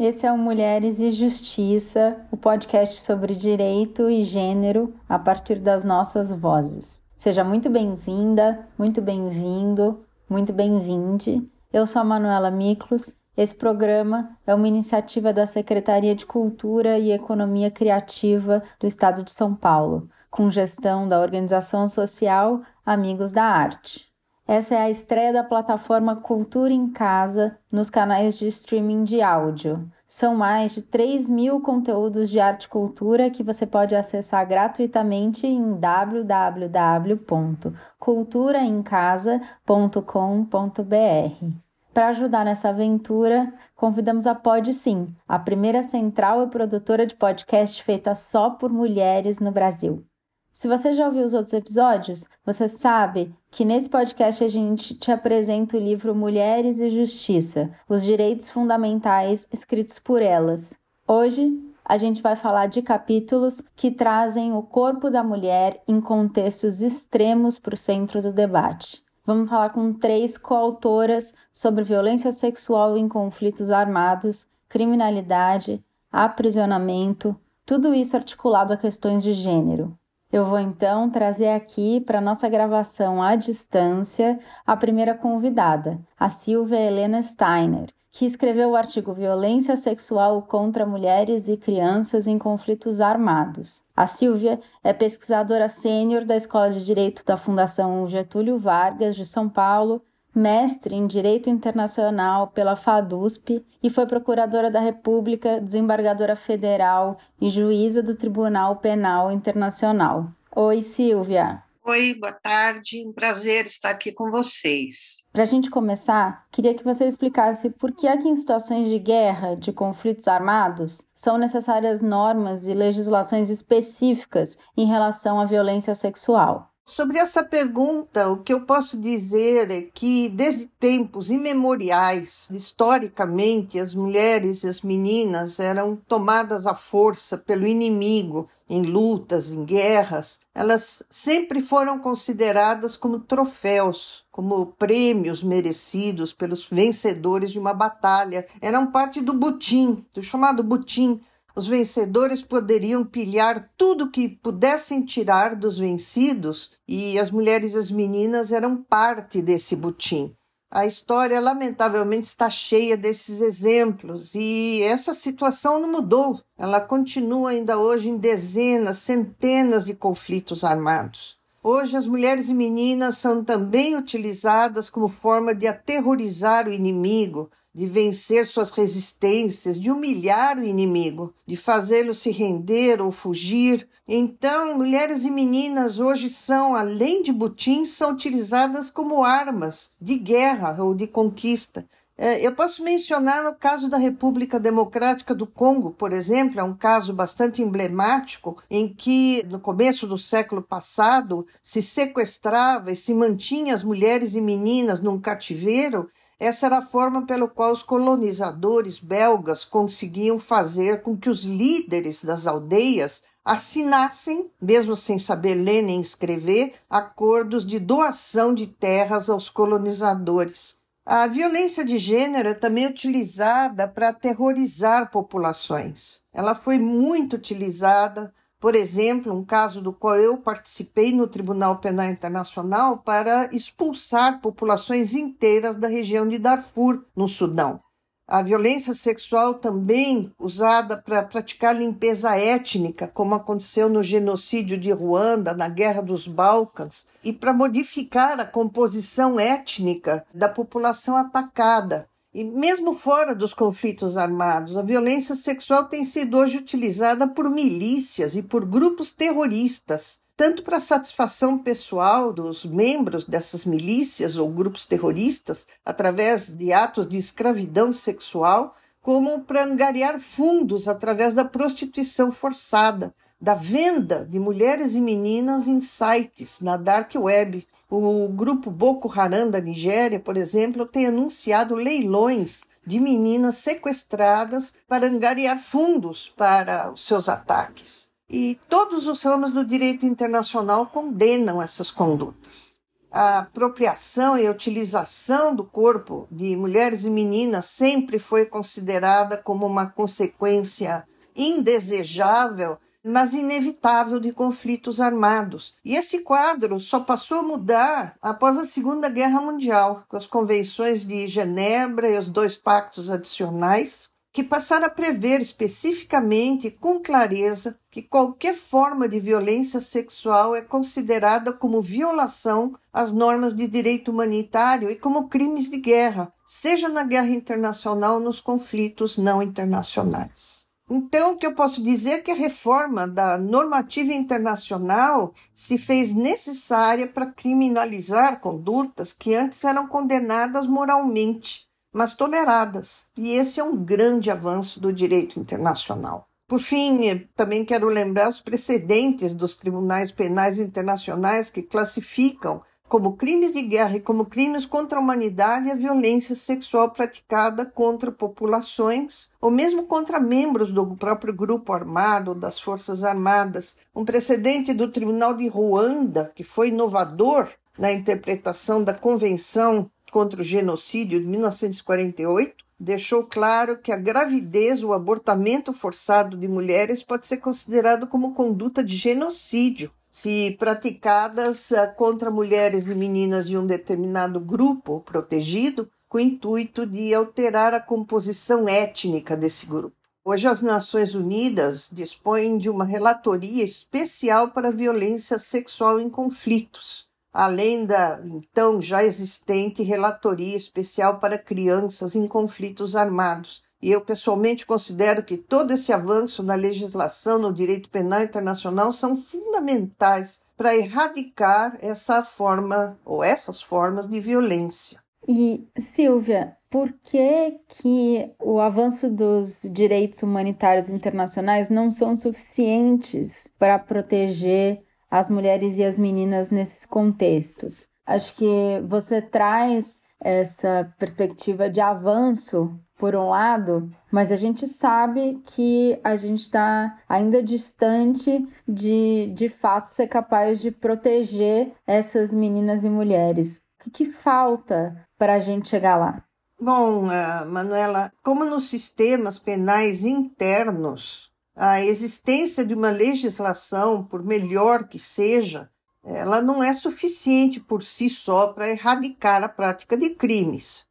Esse é o Mulheres e Justiça, o podcast sobre direito e gênero a partir das nossas vozes. Seja muito bem-vinda, muito bem-vindo, muito bem-vinde. Eu sou a Manuela Miklos. Esse programa é uma iniciativa da Secretaria de Cultura e Economia Criativa do Estado de São Paulo, com gestão da organização social Amigos da Arte. Essa é a estreia da plataforma Cultura em Casa nos canais de streaming de áudio. São mais de 3 mil conteúdos de arte e cultura que você pode acessar gratuitamente em www.culturaemcasa.com.br. Para ajudar nessa aventura, convidamos a Pod Sim, a primeira central e produtora de podcast feita só por mulheres no Brasil. Se você já ouviu os outros episódios, você sabe que nesse podcast a gente te apresenta o livro Mulheres e Justiça: Os Direitos Fundamentais escritos por elas. Hoje a gente vai falar de capítulos que trazem o corpo da mulher em contextos extremos para o centro do debate. Vamos falar com três coautoras sobre violência sexual em conflitos armados, criminalidade, aprisionamento, tudo isso articulado a questões de gênero. Eu vou então trazer aqui para nossa gravação à distância a primeira convidada, a Silvia Helena Steiner, que escreveu o artigo Violência Sexual contra Mulheres e Crianças em Conflitos Armados. A Silvia é pesquisadora sênior da Escola de Direito da Fundação Getúlio Vargas de São Paulo mestre em Direito Internacional pela FADUSP e foi procuradora da República, desembargadora federal e juíza do Tribunal Penal Internacional. Oi, Silvia. Oi, boa tarde. Um prazer estar aqui com vocês. Para a gente começar, queria que você explicasse por que aqui em situações de guerra, de conflitos armados, são necessárias normas e legislações específicas em relação à violência sexual. Sobre essa pergunta, o que eu posso dizer é que, desde tempos imemoriais, historicamente, as mulheres e as meninas eram tomadas à força pelo inimigo em lutas, em guerras. Elas sempre foram consideradas como troféus, como prêmios merecidos pelos vencedores de uma batalha. Eram parte do butim, do chamado butim, os vencedores poderiam pilhar tudo que pudessem tirar dos vencidos e as mulheres e as meninas eram parte desse butim. A história, lamentavelmente, está cheia desses exemplos e essa situação não mudou. Ela continua ainda hoje em dezenas, centenas de conflitos armados. Hoje, as mulheres e meninas são também utilizadas como forma de aterrorizar o inimigo, de vencer suas resistências, de humilhar o inimigo, de fazê-lo se render ou fugir. Então, mulheres e meninas hoje são, além de botins, são utilizadas como armas de guerra ou de conquista. É, eu posso mencionar no caso da República Democrática do Congo, por exemplo, é um caso bastante emblemático em que, no começo do século passado, se sequestrava e se mantinha as mulheres e meninas num cativeiro essa era a forma pela qual os colonizadores belgas conseguiam fazer com que os líderes das aldeias assinassem, mesmo sem saber ler nem escrever, acordos de doação de terras aos colonizadores. A violência de gênero é também utilizada para aterrorizar populações. Ela foi muito utilizada por exemplo, um caso do qual eu participei no Tribunal Penal Internacional para expulsar populações inteiras da região de Darfur, no Sudão. A violência sexual também usada para praticar limpeza étnica, como aconteceu no genocídio de Ruanda, na Guerra dos Balcãs, e para modificar a composição étnica da população atacada. E mesmo fora dos conflitos armados, a violência sexual tem sido hoje utilizada por milícias e por grupos terroristas, tanto para satisfação pessoal dos membros dessas milícias ou grupos terroristas, através de atos de escravidão sexual, como para angariar fundos através da prostituição forçada, da venda de mulheres e meninas em sites na dark web, o grupo Boko Haram da Nigéria, por exemplo, tem anunciado leilões de meninas sequestradas para angariar fundos para os seus ataques. E todos os ramos do direito internacional condenam essas condutas. a apropriação e a utilização do corpo de mulheres e meninas sempre foi considerada como uma consequência indesejável, mas inevitável de conflitos armados. E esse quadro só passou a mudar após a Segunda Guerra Mundial, com as convenções de Genebra e os dois pactos adicionais, que passaram a prever especificamente com clareza que qualquer forma de violência sexual é considerada como violação às normas de direito humanitário e como crimes de guerra, seja na guerra internacional ou nos conflitos não internacionais. Então, o que eu posso dizer é que a reforma da normativa internacional se fez necessária para criminalizar condutas que antes eram condenadas moralmente mas toleradas. E esse é um grande avanço do direito internacional. Por fim, também quero lembrar os precedentes dos tribunais penais internacionais que classificam como crimes de guerra e como crimes contra a humanidade a violência sexual praticada contra populações ou mesmo contra membros do próprio grupo armado, das Forças Armadas. Um precedente do Tribunal de Ruanda, que foi inovador na interpretação da Convenção contra o Genocídio de 1948 deixou claro que a gravidez ou abortamento forçado de mulheres pode ser considerado como conduta de genocídio se praticadas eh, contra mulheres e meninas de um determinado grupo protegido com o intuito de alterar a composição étnica desse grupo. Hoje, as Nações Unidas dispõem de uma relatoria especial para violência sexual em conflitos, além da então já existente relatoria especial para crianças em conflitos armados. E eu pessoalmente considero que todo esse avanço na legislação no direito penal internacional são fundamentais para erradicar essa forma ou essas formas de violência. E Silvia, por que que o avanço dos direitos humanitários internacionais não são suficientes para proteger as mulheres e as meninas nesses contextos. Acho que você traz essa perspectiva de avanço por um lado, mas a gente sabe que a gente está ainda distante de, de fato, ser capaz de proteger essas meninas e mulheres. O que, que falta para a gente chegar lá? Bom, uh, Manuela, como nos sistemas penais internos, a existência de uma legislação, por melhor que seja, ela não é suficiente por si só para erradicar a prática de crimes.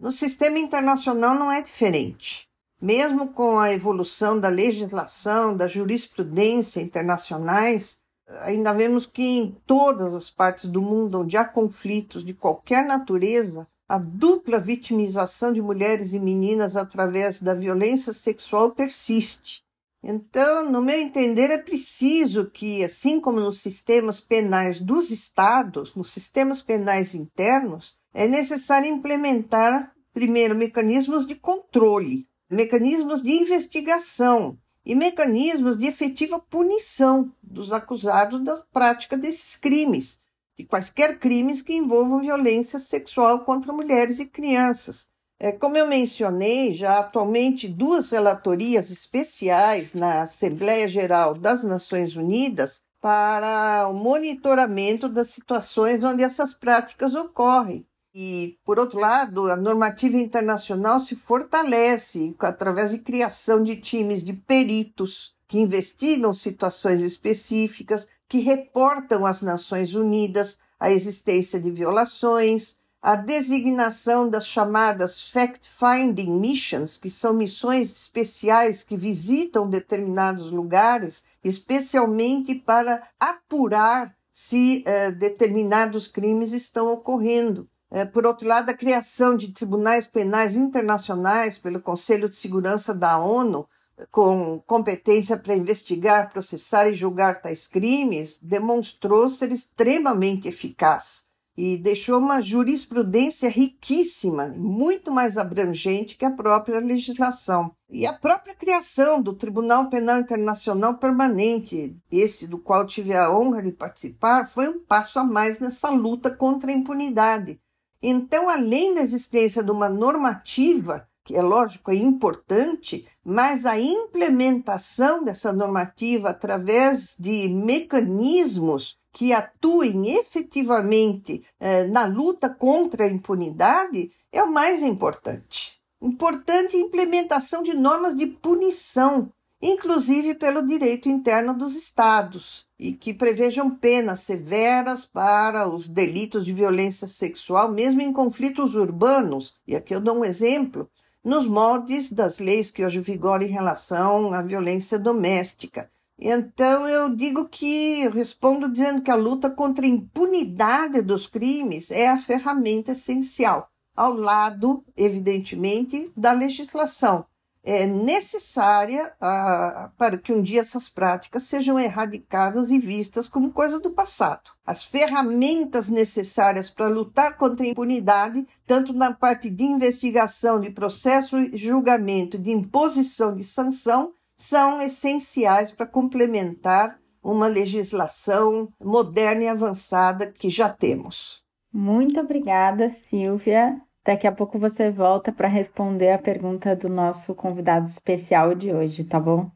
No sistema internacional não é diferente. Mesmo com a evolução da legislação, da jurisprudência internacionais, ainda vemos que em todas as partes do mundo onde há conflitos de qualquer natureza, a dupla vitimização de mulheres e meninas através da violência sexual persiste. Então, no meu entender, é preciso que, assim como nos sistemas penais dos estados, nos sistemas penais internos, é necessário implementar, primeiro, mecanismos de controle, mecanismos de investigação e mecanismos de efetiva punição dos acusados da prática desses crimes, de quaisquer crimes que envolvam violência sexual contra mulheres e crianças é, como eu mencionei, já atualmente duas relatorias especiais na Assembleia Geral das Nações Unidas para o monitoramento das situações onde essas práticas ocorrem. E, por outro lado, a normativa internacional se fortalece através de criação de times de peritos que investigam situações específicas, que reportam às Nações Unidas a existência de violações, a designação das chamadas fact-finding missions, que são missões especiais que visitam determinados lugares, especialmente para apurar se eh, determinados crimes estão ocorrendo. Eh, por outro lado, a criação de tribunais penais internacionais pelo Conselho de Segurança da ONU, com competência para investigar, processar e julgar tais crimes, demonstrou ser extremamente eficaz e deixou uma jurisprudência riquíssima, muito mais abrangente que a própria legislação. E a própria criação do Tribunal Penal Internacional Permanente, esse do qual tive a honra de participar, foi um passo a mais nessa luta contra a impunidade. Então, além da existência de uma normativa, que é lógico, é importante, mas a implementação dessa normativa através de mecanismos que atuem efetivamente eh, na luta contra a impunidade é o mais importante. Importante a implementação de normas de punição, inclusive pelo direito interno dos estados, e que prevejam penas severas para os delitos de violência sexual, mesmo em conflitos urbanos. E aqui eu dou um exemplo nos moldes das leis que hoje vigoram em relação à violência doméstica. Então eu digo que eu respondo dizendo que a luta contra a impunidade dos crimes é a ferramenta essencial, ao lado, evidentemente, da legislação é necessária ah, para que um dia essas práticas sejam erradicadas e vistas como coisa do passado. As ferramentas necessárias para lutar contra a impunidade, tanto na parte de investigação, de processo e julgamento, de imposição de sanção, são essenciais para complementar uma legislação moderna e avançada que já temos. Muito obrigada, Silvia. Daqui a pouco você volta para responder a pergunta do nosso convidado especial de hoje, tá bom?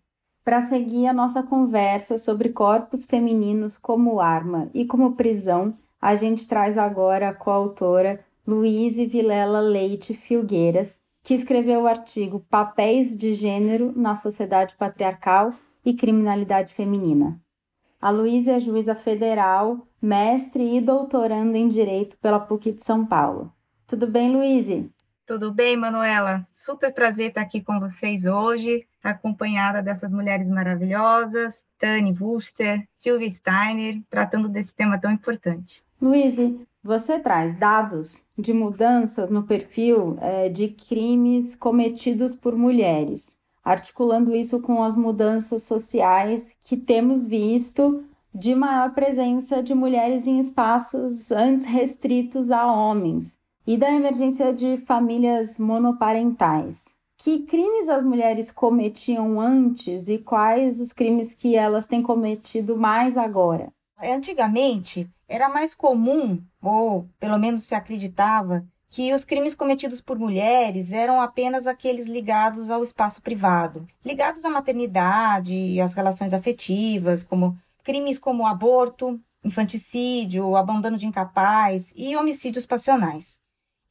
Para seguir a nossa conversa sobre corpos femininos como arma e como prisão, a gente traz agora a coautora Luíse Vilela Leite Filgueiras, que escreveu o artigo Papéis de Gênero na Sociedade Patriarcal e Criminalidade Feminina. A Luísa é juíza federal, mestre e doutoranda em Direito pela PUC de São Paulo. Tudo bem, Luíse? Tudo bem, Manuela? Super prazer estar aqui com vocês hoje, acompanhada dessas mulheres maravilhosas, Tani Wurster, Sylvia Steiner, tratando desse tema tão importante. Luíse, você traz dados de mudanças no perfil é, de crimes cometidos por mulheres, articulando isso com as mudanças sociais que temos visto de maior presença de mulheres em espaços antes restritos a homens e da emergência de famílias monoparentais. Que crimes as mulheres cometiam antes e quais os crimes que elas têm cometido mais agora? Antigamente, era mais comum, ou pelo menos se acreditava, que os crimes cometidos por mulheres eram apenas aqueles ligados ao espaço privado, ligados à maternidade e às relações afetivas, como crimes como aborto, infanticídio, abandono de incapaz e homicídios passionais.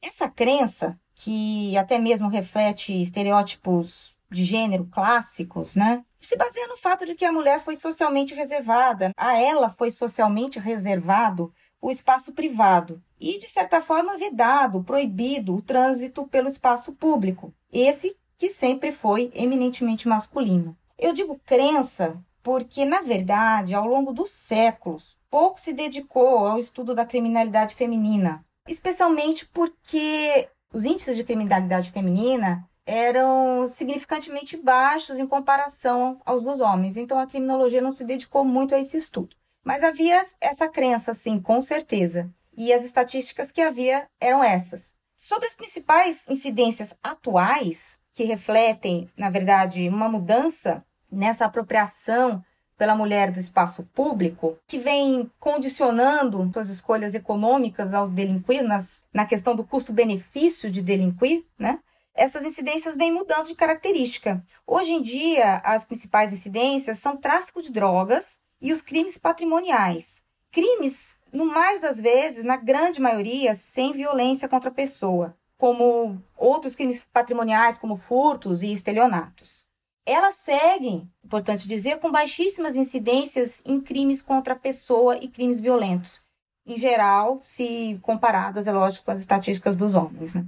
Essa crença, que até mesmo reflete estereótipos de gênero clássicos, né? Se baseia no fato de que a mulher foi socialmente reservada, a ela foi socialmente reservado o espaço privado e, de certa forma, vedado, proibido o trânsito pelo espaço público, esse que sempre foi eminentemente masculino. Eu digo crença porque, na verdade, ao longo dos séculos, pouco se dedicou ao estudo da criminalidade feminina, especialmente porque os índices de criminalidade feminina eram significantemente baixos em comparação aos dos homens. Então a criminologia não se dedicou muito a esse estudo. Mas havia essa crença, sim, com certeza. E as estatísticas que havia eram essas. Sobre as principais incidências atuais, que refletem, na verdade, uma mudança nessa apropriação pela mulher do espaço público, que vem condicionando suas escolhas econômicas ao delinquir, nas, na questão do custo-benefício de delinquir, né? Essas incidências vêm mudando de característica. Hoje em dia, as principais incidências são tráfico de drogas e os crimes patrimoniais. Crimes, no mais das vezes, na grande maioria, sem violência contra a pessoa, como outros crimes patrimoniais, como furtos e estelionatos elas seguem, importante dizer, com baixíssimas incidências em crimes contra a pessoa e crimes violentos. Em geral, se comparadas, é lógico, com as estatísticas dos homens. Né?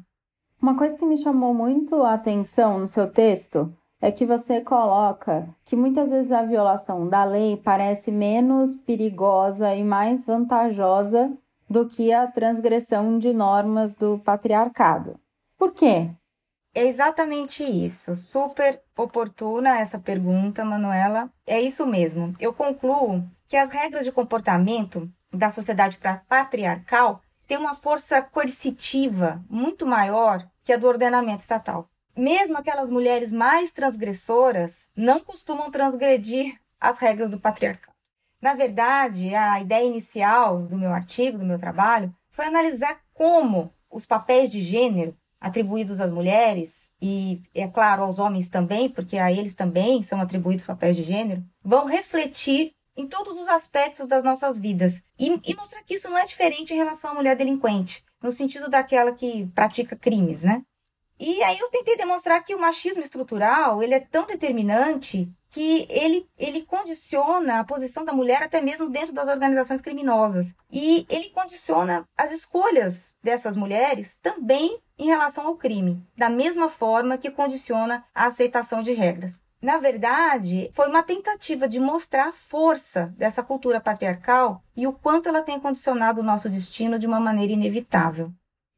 Uma coisa que me chamou muito a atenção no seu texto é que você coloca que muitas vezes a violação da lei parece menos perigosa e mais vantajosa do que a transgressão de normas do patriarcado. Por quê? É exatamente isso. Super oportuna essa pergunta, Manuela. É isso mesmo. Eu concluo que as regras de comportamento da sociedade patriarcal têm uma força coercitiva muito maior que a do ordenamento estatal. Mesmo aquelas mulheres mais transgressoras não costumam transgredir as regras do patriarcado. Na verdade, a ideia inicial do meu artigo, do meu trabalho, foi analisar como os papéis de gênero atribuídos às mulheres e, é claro, aos homens também, porque a eles também são atribuídos papéis de gênero, vão refletir em todos os aspectos das nossas vidas. E, e mostrar que isso não é diferente em relação à mulher delinquente, no sentido daquela que pratica crimes, né? E aí eu tentei demonstrar que o machismo estrutural, ele é tão determinante que ele, ele condiciona a posição da mulher até mesmo dentro das organizações criminosas. E ele condiciona as escolhas dessas mulheres também em relação ao crime, da mesma forma que condiciona a aceitação de regras. Na verdade, foi uma tentativa de mostrar a força dessa cultura patriarcal e o quanto ela tem condicionado o nosso destino de uma maneira inevitável.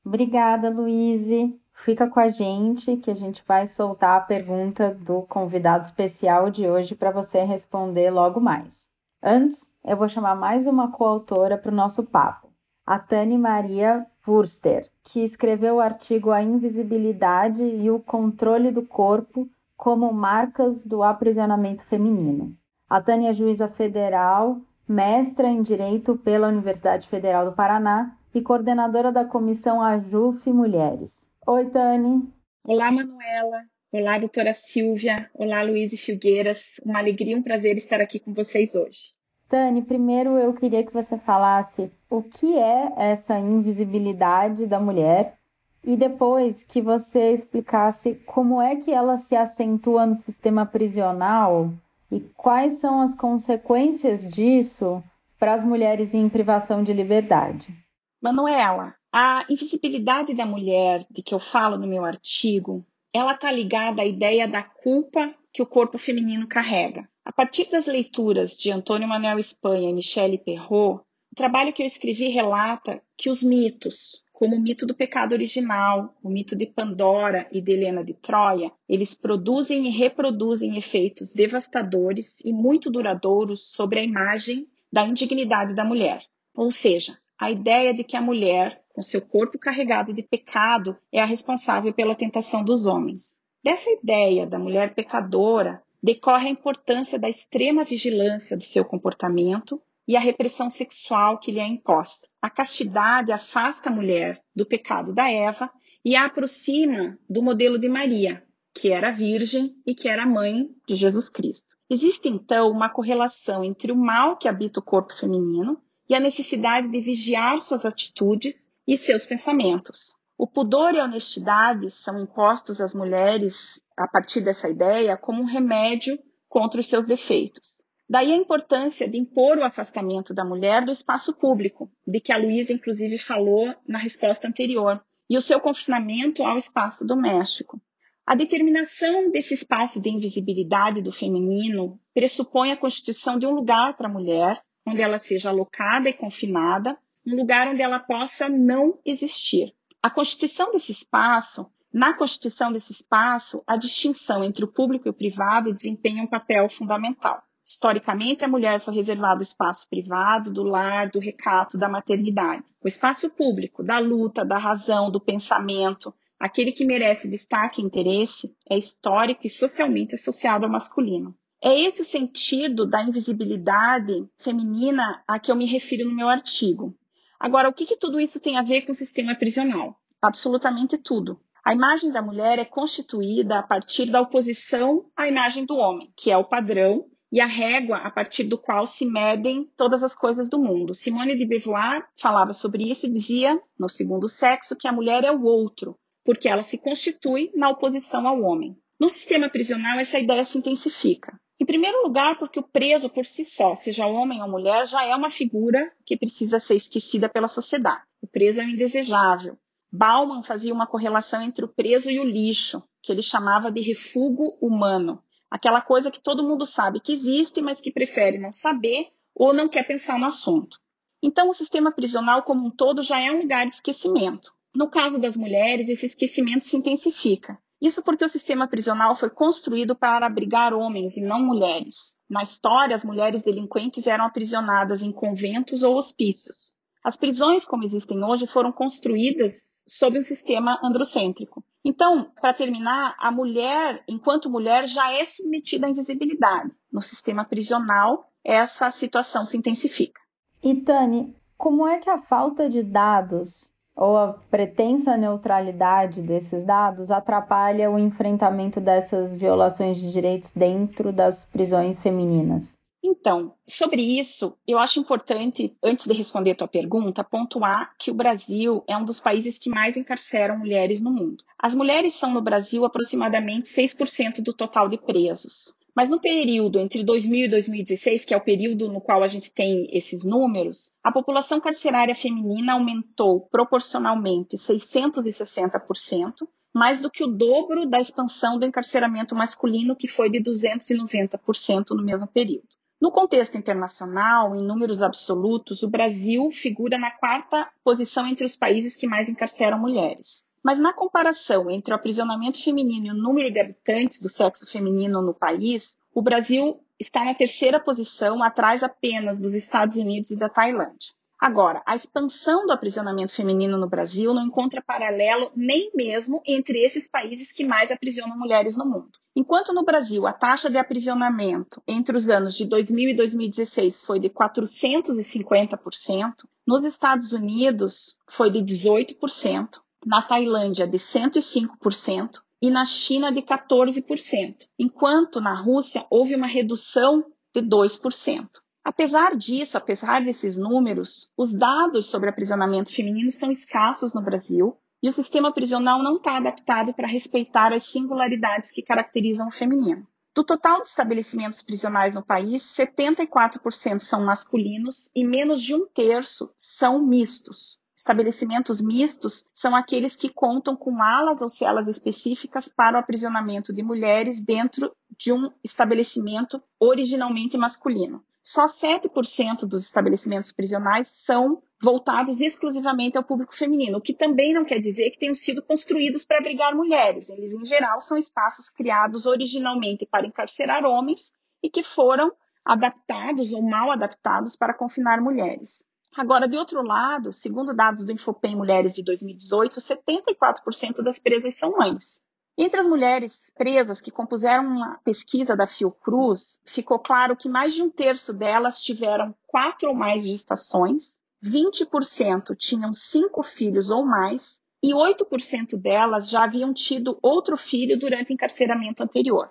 Obrigada, Luíse. Fica com a gente que a gente vai soltar a pergunta do convidado especial de hoje para você responder logo mais. Antes, eu vou chamar mais uma coautora para o nosso papo, a Tani Maria Wurster, que escreveu o artigo A Invisibilidade e o Controle do Corpo como Marcas do Aprisionamento Feminino. A Tânia é juíza federal, mestra em Direito pela Universidade Federal do Paraná e coordenadora da Comissão AJUF Mulheres. Oi, Tani. Olá, Manuela. Olá, doutora Silvia. Olá, Luiz Filgueiras. Uma alegria e um prazer estar aqui com vocês hoje. Tani, primeiro eu queria que você falasse o que é essa invisibilidade da mulher e depois que você explicasse como é que ela se acentua no sistema prisional e quais são as consequências disso para as mulheres em privação de liberdade. Manuela, a invisibilidade da mulher, de que eu falo no meu artigo, ela está ligada à ideia da culpa que o corpo feminino carrega. A partir das leituras de Antônio Manuel Espanha e Michele Perrault, o trabalho que eu escrevi relata que os mitos, como o mito do pecado original, o mito de Pandora e de Helena de Troia, eles produzem e reproduzem efeitos devastadores e muito duradouros sobre a imagem da indignidade da mulher. Ou seja, a ideia de que a mulher com seu corpo carregado de pecado, é a responsável pela tentação dos homens. Dessa ideia da mulher pecadora decorre a importância da extrema vigilância do seu comportamento e a repressão sexual que lhe é imposta. A castidade afasta a mulher do pecado da Eva e a aproxima do modelo de Maria, que era virgem e que era mãe de Jesus Cristo. Existe então uma correlação entre o mal que habita o corpo feminino e a necessidade de vigiar suas atitudes e seus pensamentos. O pudor e a honestidade são impostos às mulheres a partir dessa ideia como um remédio contra os seus defeitos. Daí a importância de impor o afastamento da mulher do espaço público, de que a Luísa inclusive falou na resposta anterior, e o seu confinamento ao espaço doméstico. A determinação desse espaço de invisibilidade do feminino pressupõe a constituição de um lugar para a mulher, onde ela seja alocada e confinada, um lugar onde ela possa não existir. A constituição desse espaço, na constituição desse espaço, a distinção entre o público e o privado desempenha um papel fundamental. Historicamente, a mulher foi reservada o espaço privado, do lar, do recato, da maternidade. O espaço público, da luta, da razão, do pensamento, aquele que merece destaque e interesse, é histórico e socialmente associado ao masculino. É esse o sentido da invisibilidade feminina a que eu me refiro no meu artigo. Agora, o que, que tudo isso tem a ver com o sistema prisional? Absolutamente tudo. A imagem da mulher é constituída a partir da oposição à imagem do homem, que é o padrão e a régua a partir do qual se medem todas as coisas do mundo. Simone de Beauvoir falava sobre isso e dizia, no segundo sexo, que a mulher é o outro, porque ela se constitui na oposição ao homem. No sistema prisional, essa ideia se intensifica. Em primeiro lugar, porque o preso por si só, seja homem ou mulher, já é uma figura que precisa ser esquecida pela sociedade. O preso é um indesejável. Bauman fazia uma correlação entre o preso e o lixo, que ele chamava de refúgio humano. Aquela coisa que todo mundo sabe que existe, mas que prefere não saber ou não quer pensar no assunto. Então, o sistema prisional como um todo já é um lugar de esquecimento. No caso das mulheres, esse esquecimento se intensifica. Isso porque o sistema prisional foi construído para abrigar homens e não mulheres. Na história, as mulheres delinquentes eram aprisionadas em conventos ou hospícios. As prisões, como existem hoje, foram construídas sob um sistema androcêntrico. Então, para terminar, a mulher, enquanto mulher, já é submetida à invisibilidade. No sistema prisional, essa situação se intensifica. E Tani, como é que a falta de dados ou a pretensa neutralidade desses dados atrapalha o enfrentamento dessas violações de direitos dentro das prisões femininas? Então, sobre isso, eu acho importante, antes de responder a tua pergunta, pontuar que o Brasil é um dos países que mais encarceram mulheres no mundo. As mulheres são no Brasil aproximadamente 6% do total de presos. Mas no período entre 2000 e 2016, que é o período no qual a gente tem esses números, a população carcerária feminina aumentou proporcionalmente 660%, mais do que o dobro da expansão do encarceramento masculino, que foi de 290% no mesmo período. No contexto internacional, em números absolutos, o Brasil figura na quarta posição entre os países que mais encarceram mulheres. Mas na comparação entre o aprisionamento feminino e o número de habitantes do sexo feminino no país, o Brasil está na terceira posição, atrás apenas dos Estados Unidos e da Tailândia. Agora, a expansão do aprisionamento feminino no Brasil não encontra paralelo nem mesmo entre esses países que mais aprisionam mulheres no mundo. Enquanto no Brasil a taxa de aprisionamento entre os anos de 2000 e 2016 foi de 450%, nos Estados Unidos foi de 18%, na Tailândia de 105% e na China de 14%, enquanto na Rússia houve uma redução de 2%. Apesar disso, apesar desses números, os dados sobre aprisionamento feminino são escassos no Brasil e o sistema prisional não está adaptado para respeitar as singularidades que caracterizam o feminino. Do total de estabelecimentos prisionais no país, 74% são masculinos e menos de um terço são mistos. Estabelecimentos mistos são aqueles que contam com alas ou celas específicas para o aprisionamento de mulheres dentro de um estabelecimento originalmente masculino só 7% dos estabelecimentos prisionais são voltados exclusivamente ao público feminino, o que também não quer dizer que tenham sido construídos para abrigar mulheres. Eles, em geral, são espaços criados originalmente para encarcerar homens e que foram adaptados ou mal adaptados para confinar mulheres. Agora, de outro lado, segundo dados do Infopem Mulheres de 2018, 74% das presas são mães. Entre as mulheres presas que compuseram uma pesquisa da Fiocruz, ficou claro que mais de um terço delas tiveram quatro ou mais gestações, 20% tinham cinco filhos ou mais, e 8% delas já haviam tido outro filho durante o encarceramento anterior.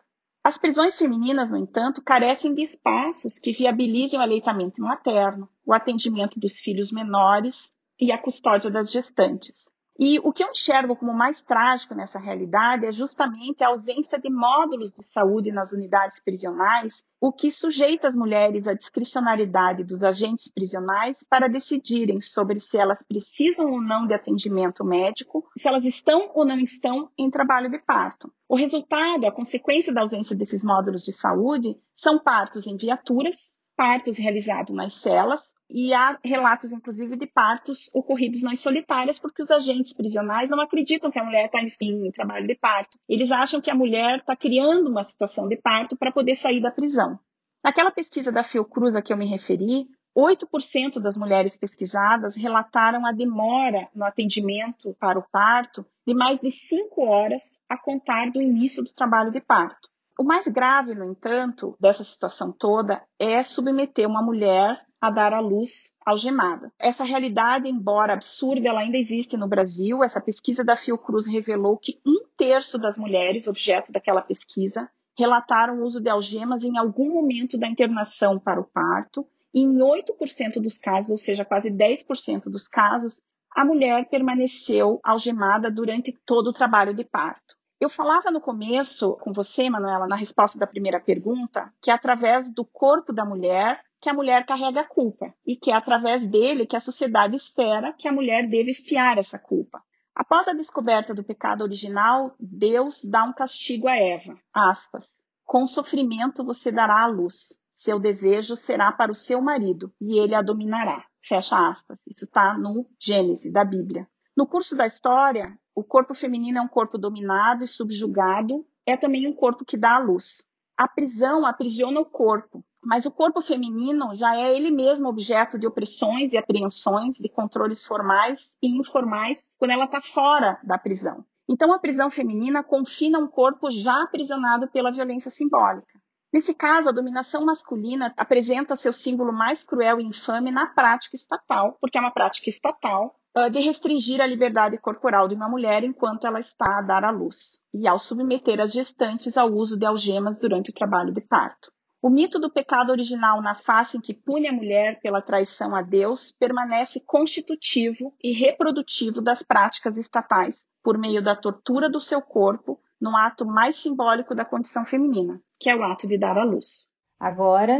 As prisões femininas, no entanto, carecem de espaços que viabilizem o aleitamento materno, o atendimento dos filhos menores e a custódia das gestantes. E o que eu enxergo como mais trágico nessa realidade é justamente a ausência de módulos de saúde nas unidades prisionais, o que sujeita as mulheres à discricionariedade dos agentes prisionais para decidirem sobre se elas precisam ou não de atendimento médico, se elas estão ou não estão em trabalho de parto. O resultado, a consequência da ausência desses módulos de saúde, são partos em viaturas, partos realizados nas celas, e há relatos, inclusive, de partos ocorridos nas solitárias, porque os agentes prisionais não acreditam que a mulher está em trabalho de parto. Eles acham que a mulher está criando uma situação de parto para poder sair da prisão. Naquela pesquisa da Fiocruz a que eu me referi, 8% das mulheres pesquisadas relataram a demora no atendimento para o parto de mais de 5 horas a contar do início do trabalho de parto. O mais grave, no entanto, dessa situação toda é submeter uma mulher a dar à luz algemada. Essa realidade, embora absurda, ela ainda existe no Brasil. Essa pesquisa da Fiocruz revelou que um terço das mulheres objeto daquela pesquisa relataram o uso de algemas em algum momento da internação para o parto. E em 8% dos casos, ou seja, quase 10% dos casos, a mulher permaneceu algemada durante todo o trabalho de parto. Eu falava no começo com você, Manuela, na resposta da primeira pergunta, que através do corpo da mulher que a mulher carrega a culpa e que é através dele que a sociedade espera que a mulher deve espiar essa culpa. Após a descoberta do pecado original, Deus dá um castigo a Eva. Aspas. Com sofrimento você dará a luz. Seu desejo será para o seu marido e ele a dominará. Fecha aspas. Isso está no Gênesis da Bíblia. No curso da história, o corpo feminino é um corpo dominado e subjugado, é também um corpo que dá a luz. A prisão aprisiona o corpo, mas o corpo feminino já é ele mesmo objeto de opressões e apreensões, de controles formais e informais, quando ela está fora da prisão. Então, a prisão feminina confina um corpo já aprisionado pela violência simbólica. Nesse caso, a dominação masculina apresenta seu símbolo mais cruel e infame na prática estatal, porque é uma prática estatal de restringir a liberdade corporal de uma mulher enquanto ela está a dar à luz, e ao submeter as gestantes ao uso de algemas durante o trabalho de parto. O mito do pecado original na face em que pune a mulher pela traição a Deus permanece constitutivo e reprodutivo das práticas estatais, por meio da tortura do seu corpo, no ato mais simbólico da condição feminina, que é o ato de dar à luz. Agora,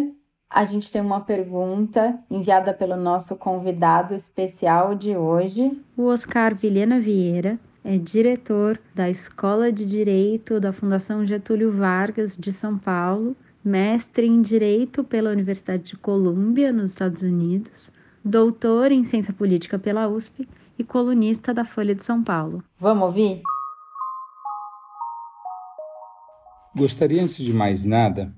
a gente tem uma pergunta enviada pelo nosso convidado especial de hoje, o Oscar Vilhena Vieira, é diretor da Escola de Direito da Fundação Getúlio Vargas de São Paulo, mestre em Direito pela Universidade de Colômbia, nos Estados Unidos, doutor em Ciência Política pela USP e colunista da Folha de São Paulo. Vamos ouvir? Gostaria, antes de mais nada,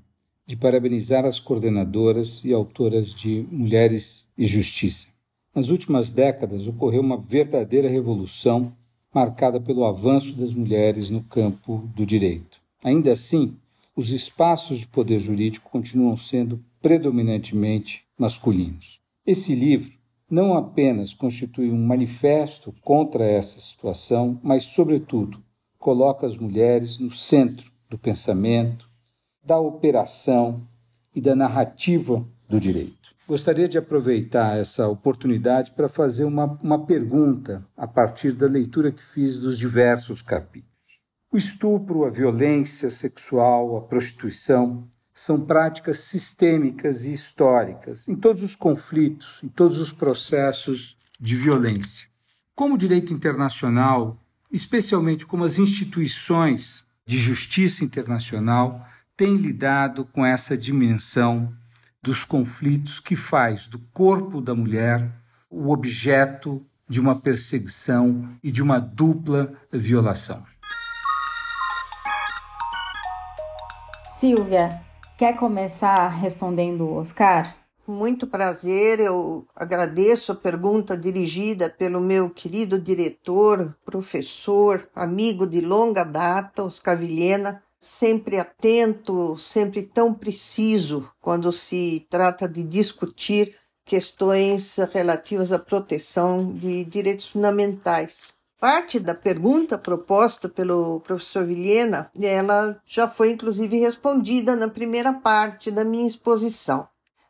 de parabenizar as coordenadoras e autoras de Mulheres e Justiça. Nas últimas décadas ocorreu uma verdadeira revolução marcada pelo avanço das mulheres no campo do direito. Ainda assim, os espaços de poder jurídico continuam sendo predominantemente masculinos. Esse livro não apenas constitui um manifesto contra essa situação, mas, sobretudo, coloca as mulheres no centro do pensamento, da operação e da narrativa do direito. Gostaria de aproveitar essa oportunidade para fazer uma, uma pergunta a partir da leitura que fiz dos diversos capítulos. O estupro, a violência sexual, a prostituição são práticas sistêmicas e históricas em todos os conflitos, em todos os processos de violência. Como o direito internacional, especialmente como as instituições de justiça internacional, tem lidado com essa dimensão dos conflitos que faz do corpo da mulher o objeto de uma perseguição e de uma dupla violação. Silvia, quer começar respondendo o Oscar? Muito prazer, eu agradeço a pergunta dirigida pelo meu querido diretor, professor, amigo de longa data, Oscar Vilhena, sempre atento, sempre tão preciso quando se trata de discutir questões relativas à proteção de direitos fundamentais. Parte da pergunta proposta pelo professor Vilhena, ela já foi inclusive respondida na primeira parte da minha exposição.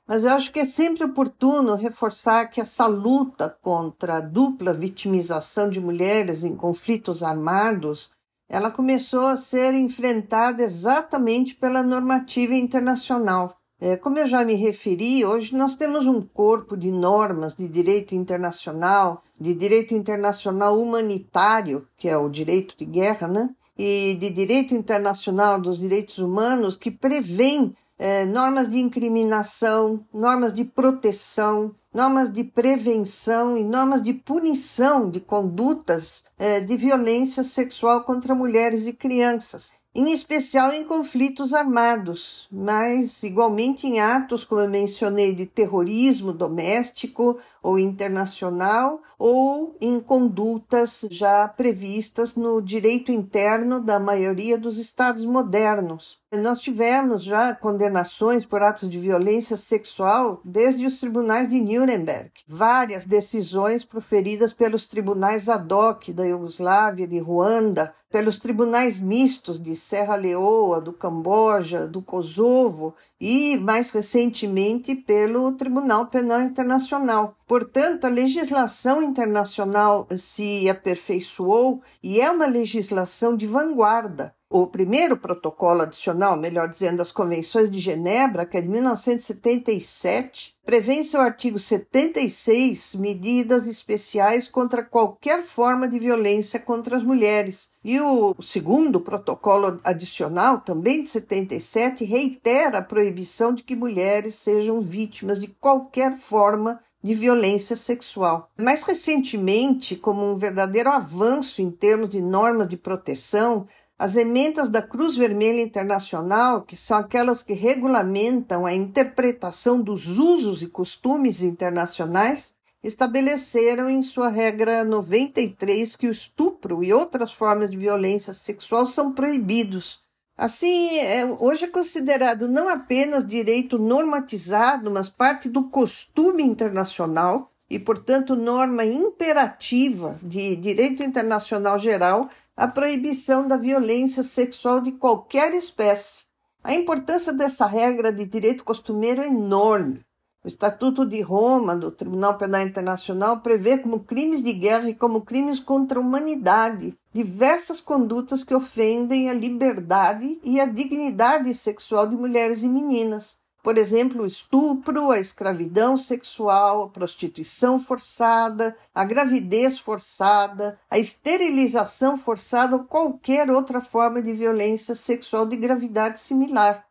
Mas eu acho que é sempre oportuno reforçar que essa luta contra a dupla vitimização de mulheres em conflitos armados ela começou a ser enfrentada exatamente pela normativa internacional. É, como eu já me referi, hoje nós temos um corpo de normas de direito internacional, de direito internacional humanitário, que é o direito de guerra, né? E de direito internacional dos direitos humanos, que prevêem é, normas de incriminação, normas de proteção, normas de prevenção e normas de punição de condutas é, de violência sexual contra mulheres e crianças em especial em conflitos armados, mas igualmente em atos, como eu mencionei, de terrorismo doméstico ou internacional, ou em condutas já previstas no direito interno da maioria dos estados modernos. Nós tivemos já condenações por atos de violência sexual desde os tribunais de Nuremberg. Várias decisões proferidas pelos tribunais ad hoc da Iugoslávia, de Ruanda, pelos tribunais mistos de Serra Leoa, do Camboja, do Kosovo e, mais recentemente, pelo Tribunal Penal Internacional. Portanto, a legislação internacional se aperfeiçoou e é uma legislação de vanguarda o primeiro protocolo adicional, melhor dizendo, das Convenções de Genebra, que é de 1977, prevê em seu artigo 76 medidas especiais contra qualquer forma de violência contra as mulheres. E o segundo protocolo adicional, também de 77, reitera a proibição de que mulheres sejam vítimas de qualquer forma de violência sexual. Mais recentemente, como um verdadeiro avanço em termos de normas de proteção, as emendas da Cruz Vermelha Internacional, que são aquelas que regulamentam a interpretação dos usos e costumes internacionais, estabeleceram em sua regra 93 que o estupro e outras formas de violência sexual são proibidos. Assim, é, hoje é considerado não apenas direito normatizado, mas parte do costume internacional e, portanto, norma imperativa de direito internacional geral a proibição da violência sexual de qualquer espécie. A importância dessa regra de direito costumeiro é enorme. O Estatuto de Roma do Tribunal Penal Internacional prevê como crimes de guerra e como crimes contra a humanidade diversas condutas que ofendem a liberdade e a dignidade sexual de mulheres e meninas. Por exemplo, o estupro, a escravidão sexual, a prostituição forçada, a gravidez forçada, a esterilização forçada ou qualquer outra forma de violência sexual de gravidade similar.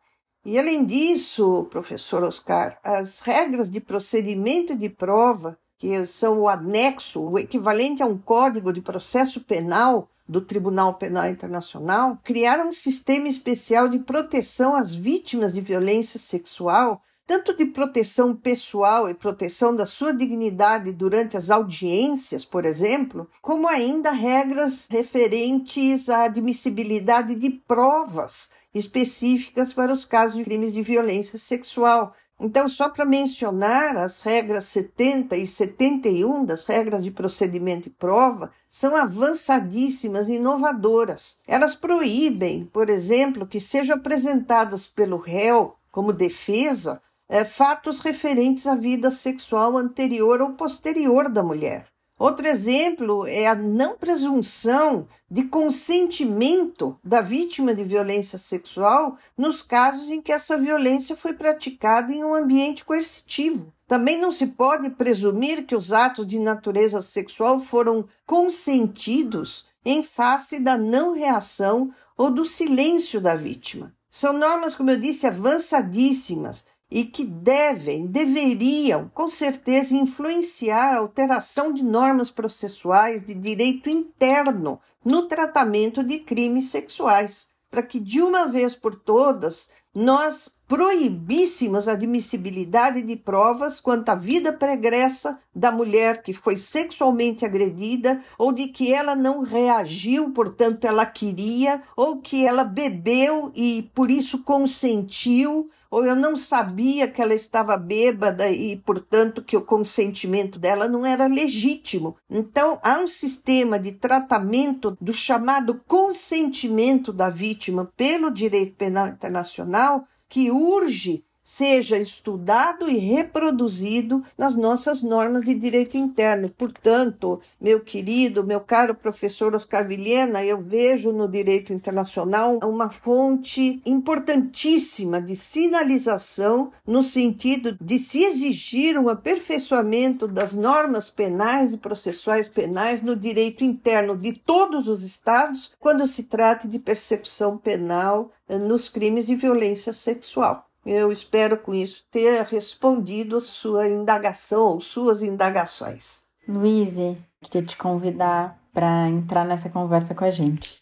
E além disso, professor Oscar, as regras de procedimento de prova, que são o anexo, o equivalente a um código de processo penal do Tribunal Penal Internacional, criaram um sistema especial de proteção às vítimas de violência sexual, tanto de proteção pessoal e proteção da sua dignidade durante as audiências, por exemplo, como ainda regras referentes à admissibilidade de provas específicas para os casos de crimes de violência sexual. Então, só para mencionar, as regras 70 e 71 das regras de procedimento e prova são avançadíssimas e inovadoras. Elas proíbem, por exemplo, que sejam apresentados pelo réu como defesa é, fatos referentes à vida sexual anterior ou posterior da mulher. Outro exemplo é a não presunção de consentimento da vítima de violência sexual nos casos em que essa violência foi praticada em um ambiente coercitivo. Também não se pode presumir que os atos de natureza sexual foram consentidos em face da não reação ou do silêncio da vítima. São normas, como eu disse, avançadíssimas e que devem, deveriam, com certeza, influenciar a alteração de normas processuais de direito interno no tratamento de crimes sexuais, para que de uma vez por todas nós proibíssemos a admissibilidade de provas quanto à vida pregressa da mulher que foi sexualmente agredida ou de que ela não reagiu, portanto ela queria, ou que ela bebeu e por isso consentiu, ou eu não sabia que ela estava bêbada e, portanto, que o consentimento dela não era legítimo. Então, há um sistema de tratamento do chamado consentimento da vítima pelo direito penal internacional que urge seja estudado e reproduzido nas nossas normas de direito interno. Portanto, meu querido, meu caro professor Oscar Vilhena, eu vejo no direito internacional uma fonte importantíssima de sinalização no sentido de se exigir um aperfeiçoamento das normas penais e processuais penais no direito interno de todos os estados quando se trata de persecução penal eh, nos crimes de violência sexual. Eu espero com isso ter respondido a sua indagação ou suas indagações. Luíse, queria te convidar para entrar nessa conversa com a gente.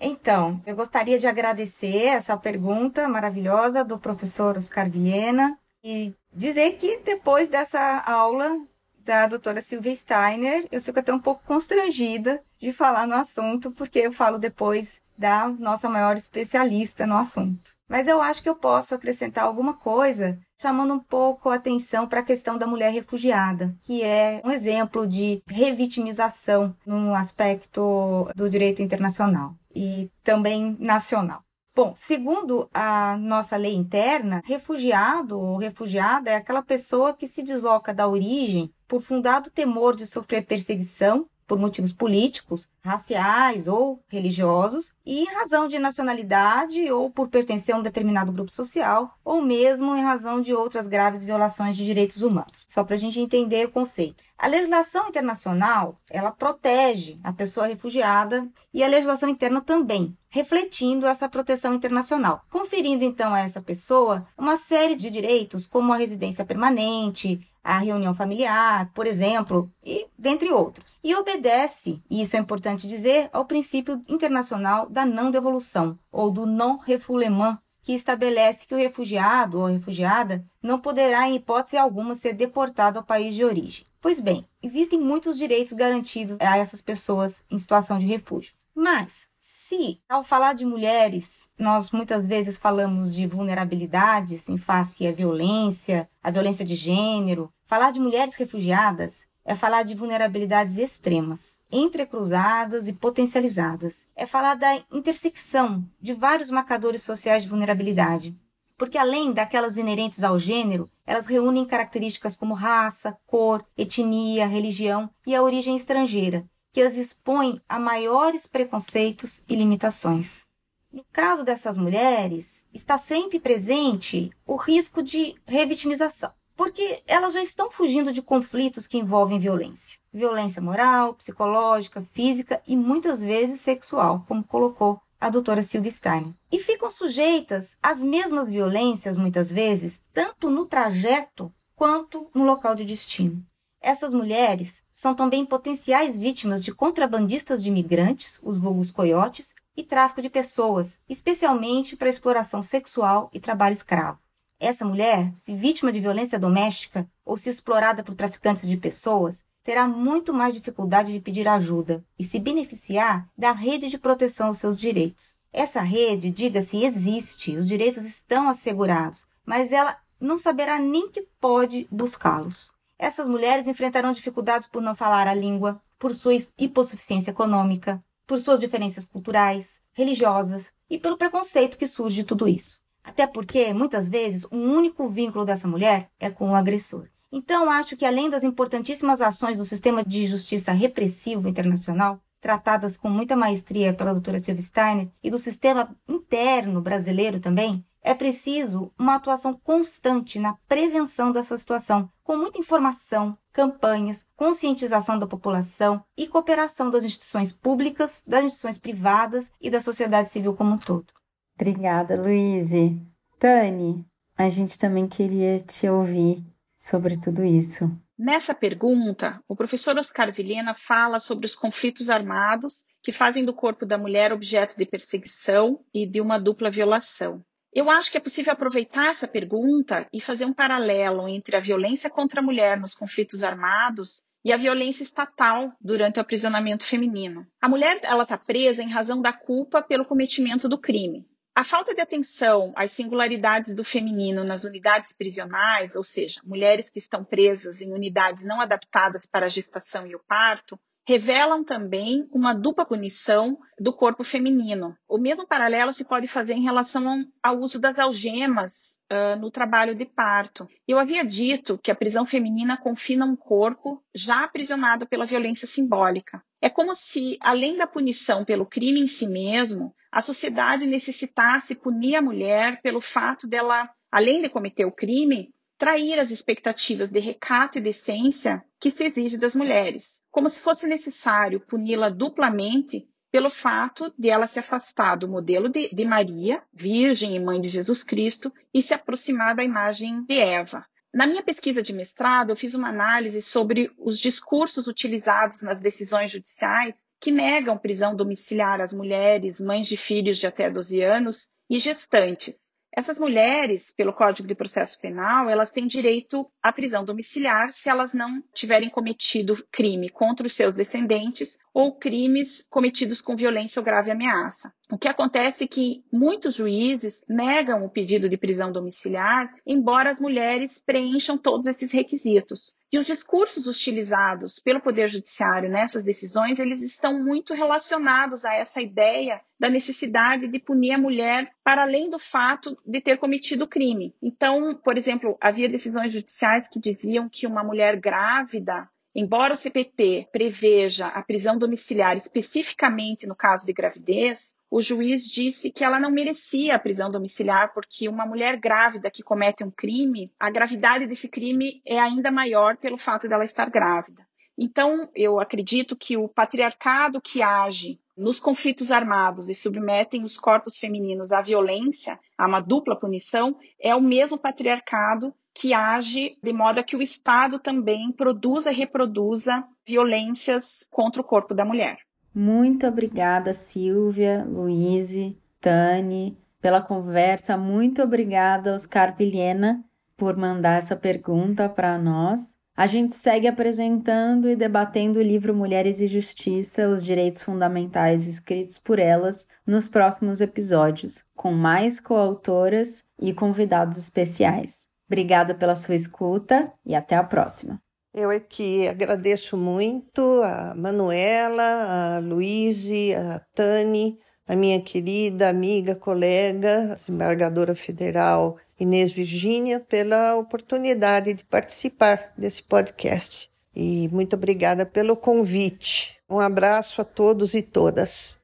Então, eu gostaria de agradecer essa pergunta maravilhosa do professor Oscar Viena e dizer que depois dessa aula da doutora Silvia Steiner, eu fico até um pouco constrangida de falar no assunto, porque eu falo depois da nossa maior especialista no assunto. Mas eu acho que eu posso acrescentar alguma coisa, chamando um pouco a atenção para a questão da mulher refugiada, que é um exemplo de revitimização no aspecto do direito internacional e também nacional. Bom, segundo a nossa lei interna, refugiado ou refugiada é aquela pessoa que se desloca da origem por fundado temor de sofrer perseguição por motivos políticos, raciais ou religiosos, e em razão de nacionalidade ou por pertencer a um determinado grupo social, ou mesmo em razão de outras graves violações de direitos humanos. Só para a gente entender o conceito. A legislação internacional, ela protege a pessoa refugiada e a legislação interna também, refletindo essa proteção internacional, conferindo então a essa pessoa uma série de direitos como a residência permanente, a reunião familiar, por exemplo, e dentre outros. E obedece, e isso é importante dizer, ao princípio internacional da não devolução ou do non-refoulement, que estabelece que o refugiado ou refugiada não poderá, em hipótese alguma, ser deportado ao país de origem. Pois bem, existem muitos direitos garantidos a essas pessoas em situação de refúgio. Mas, se ao falar de mulheres, nós muitas vezes falamos de vulnerabilidades em face à violência, à violência de gênero, falar de mulheres refugiadas é falar de vulnerabilidades extremas, entrecruzadas e potencializadas. É falar da intersecção de vários marcadores sociais de vulnerabilidade. Porque além daquelas inerentes ao gênero, elas reúnem características como raça, cor, etnia, religião e a origem estrangeira, que as expõem a maiores preconceitos e limitações. No caso dessas mulheres, está sempre presente o risco de revitimização porque elas já estão fugindo de conflitos que envolvem violência. Violência moral, psicológica, física e muitas vezes sexual, como colocou a doutora Silvia Stein. E ficam sujeitas às mesmas violências, muitas vezes, tanto no trajeto quanto no local de destino. Essas mulheres são também potenciais vítimas de contrabandistas de imigrantes, os vulgos coiotes, e tráfico de pessoas, especialmente para exploração sexual e trabalho escravo. Essa mulher, se vítima de violência doméstica ou se explorada por traficantes de pessoas, terá muito mais dificuldade de pedir ajuda e se beneficiar da rede de proteção aos seus direitos. Essa rede, diga-se, existe, os direitos estão assegurados, mas ela não saberá nem que pode buscá-los. Essas mulheres enfrentarão dificuldades por não falar a língua, por sua hipossuficiência econômica, por suas diferenças culturais, religiosas e pelo preconceito que surge de tudo isso. Até porque, muitas vezes, o único vínculo dessa mulher é com o agressor. Então, acho que além das importantíssimas ações do sistema de justiça repressivo internacional, tratadas com muita maestria pela doutora Silvia Steiner, e do sistema interno brasileiro também, é preciso uma atuação constante na prevenção dessa situação, com muita informação, campanhas, conscientização da população e cooperação das instituições públicas, das instituições privadas e da sociedade civil como um todo. Obrigada, Luíse. Tani, a gente também queria te ouvir sobre tudo isso. Nessa pergunta, o professor Oscar Vilhena fala sobre os conflitos armados que fazem do corpo da mulher objeto de perseguição e de uma dupla violação. Eu acho que é possível aproveitar essa pergunta e fazer um paralelo entre a violência contra a mulher nos conflitos armados e a violência estatal durante o aprisionamento feminino. A mulher ela está presa em razão da culpa pelo cometimento do crime. A falta de atenção às singularidades do feminino nas unidades prisionais, ou seja, mulheres que estão presas em unidades não adaptadas para a gestação e o parto, revelam também uma dupla punição do corpo feminino. O mesmo paralelo se pode fazer em relação ao uso das algemas uh, no trabalho de parto. Eu havia dito que a prisão feminina confina um corpo já aprisionado pela violência simbólica. É como se, além da punição pelo crime em si mesmo, a sociedade necessitasse punir a mulher pelo fato dela, além de cometer o crime, trair as expectativas de recato e decência que se exige das mulheres, como se fosse necessário puni-la duplamente pelo fato de ela se afastar do modelo de, de Maria, virgem e mãe de Jesus Cristo, e se aproximar da imagem de Eva. Na minha pesquisa de mestrado, eu fiz uma análise sobre os discursos utilizados nas decisões judiciais que negam prisão domiciliar às mulheres, mães de filhos de até 12 anos e gestantes. Essas mulheres, pelo Código de Processo Penal, elas têm direito à prisão domiciliar se elas não tiverem cometido crime contra os seus descendentes ou crimes cometidos com violência ou grave ameaça. O que acontece é que muitos juízes negam o pedido de prisão domiciliar, embora as mulheres preencham todos esses requisitos. E os discursos utilizados pelo Poder Judiciário nessas decisões, eles estão muito relacionados a essa ideia da necessidade de punir a mulher para além do fato de ter cometido crime. Então, por exemplo, havia decisões judiciais que diziam que uma mulher grávida Embora o CPP preveja a prisão domiciliar especificamente no caso de gravidez, o juiz disse que ela não merecia a prisão domiciliar porque uma mulher grávida que comete um crime, a gravidade desse crime é ainda maior pelo fato dela estar grávida. Então, eu acredito que o patriarcado que age nos conflitos armados e submetem os corpos femininos à violência, a uma dupla punição, é o mesmo patriarcado que age de modo a que o Estado também produza e reproduza violências contra o corpo da mulher. Muito obrigada, Silvia, Luíse, Tani, pela conversa. Muito obrigada, Oscar Vilhena, por mandar essa pergunta para nós. A gente segue apresentando e debatendo o livro Mulheres e Justiça, os direitos fundamentais escritos por elas, nos próximos episódios, com mais coautoras e convidados especiais. Obrigada pela sua escuta e até a próxima. Eu é que agradeço muito a Manuela, a Luíse, a Tani, a minha querida amiga, colega, desembargadora federal Inês Virgínia, pela oportunidade de participar desse podcast. E muito obrigada pelo convite. Um abraço a todos e todas.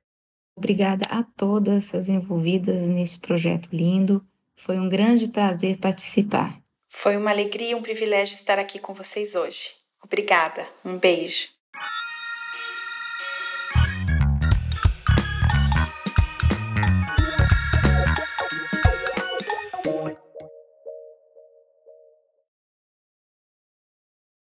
Obrigada a todas as envolvidas nesse projeto lindo. Foi um grande prazer participar. Foi uma alegria e um privilégio estar aqui com vocês hoje. Obrigada. Um beijo.